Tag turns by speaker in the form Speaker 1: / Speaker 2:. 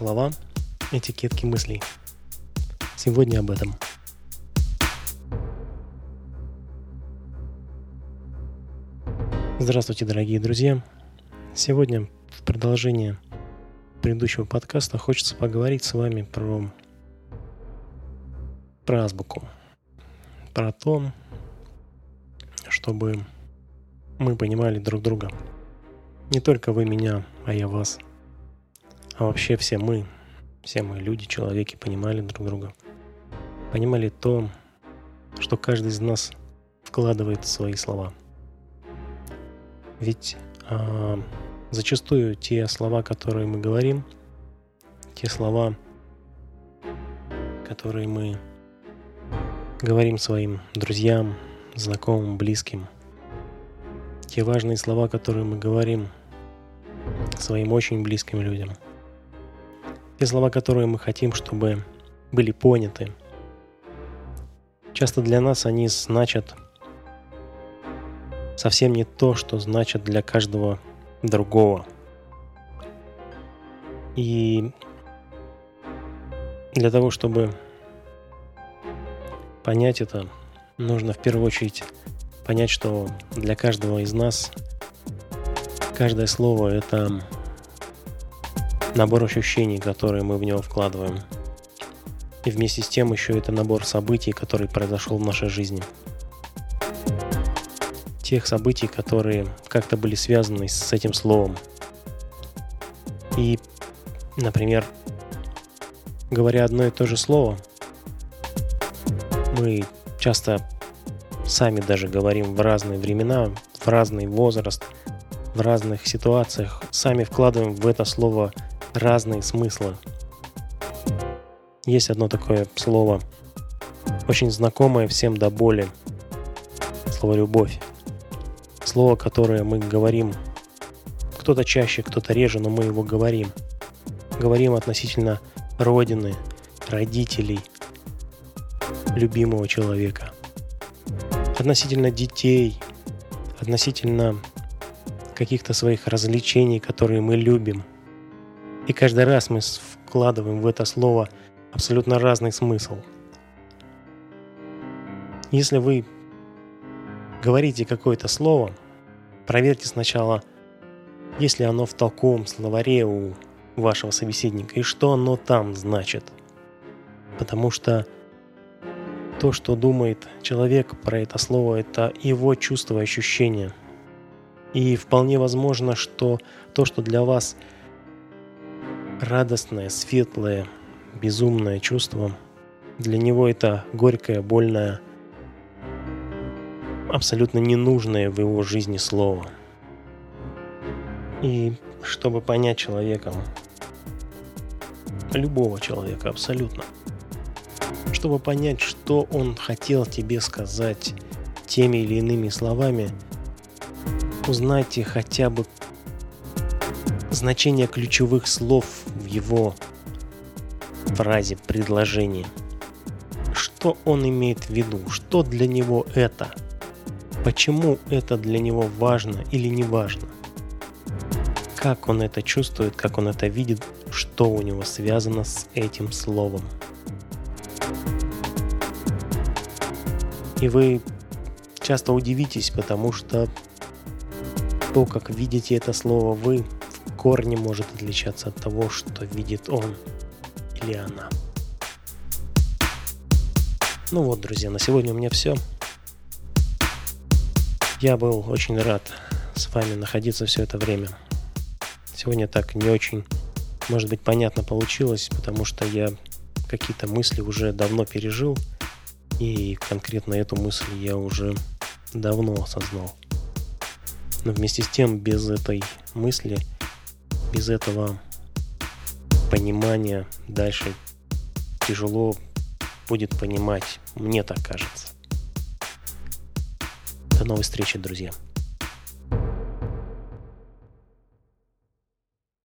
Speaker 1: Слова, этикетки мыслей. Сегодня об этом. Здравствуйте, дорогие друзья. Сегодня в продолжение предыдущего подкаста хочется поговорить с вами про, про азбуку. Про то, чтобы мы понимали друг друга. Не только вы меня, а я вас – а вообще все мы, все мы люди, человеки, понимали друг друга. Понимали то, что каждый из нас вкладывает в свои слова. Ведь а, зачастую те слова, которые мы говорим, те слова, которые мы говорим своим друзьям, знакомым, близким, те важные слова, которые мы говорим своим очень близким людям – те слова, которые мы хотим, чтобы были поняты. Часто для нас они значат совсем не то, что значат для каждого другого. И для того, чтобы понять это, нужно в первую очередь понять, что для каждого из нас каждое слово — это набор ощущений, которые мы в него вкладываем. И вместе с тем еще это набор событий, который произошел в нашей жизни. Тех событий, которые как-то были связаны с этим словом. И, например, говоря одно и то же слово, мы часто сами даже говорим в разные времена, в разный возраст, в разных ситуациях, сами вкладываем в это слово разные смыслы. Есть одно такое слово, очень знакомое всем до боли. Слово «любовь». Слово, которое мы говорим, кто-то чаще, кто-то реже, но мы его говорим. Говорим относительно родины, родителей, любимого человека. Относительно детей, относительно каких-то своих развлечений, которые мы любим – и каждый раз мы вкладываем в это слово абсолютно разный смысл. Если вы говорите какое-то слово, проверьте сначала, есть ли оно в толковом словаре у вашего собеседника и что оно там значит. Потому что то, что думает человек про это слово, это его чувство и ощущения. И вполне возможно, что то, что для вас – радостное, светлое, безумное чувство. Для него это горькое, больное, абсолютно ненужное в его жизни слово. И чтобы понять человека, любого человека абсолютно, чтобы понять, что он хотел тебе сказать теми или иными словами, узнайте хотя бы значение ключевых слов в его фразе, предложении. Что он имеет в виду? Что для него это? Почему это для него важно или не важно? Как он это чувствует, как он это видит, что у него связано с этим словом. И вы часто удивитесь, потому что то, как видите это слово вы, корне может отличаться от того, что видит он или она. Ну вот, друзья, на сегодня у меня все. Я был очень рад с вами находиться все это время. Сегодня так не очень, может быть, понятно получилось, потому что я какие-то мысли уже давно пережил, и конкретно эту мысль я уже давно осознал. Но вместе с тем, без этой мысли – без этого понимания дальше тяжело будет понимать. Мне так кажется. До новой встречи, друзья.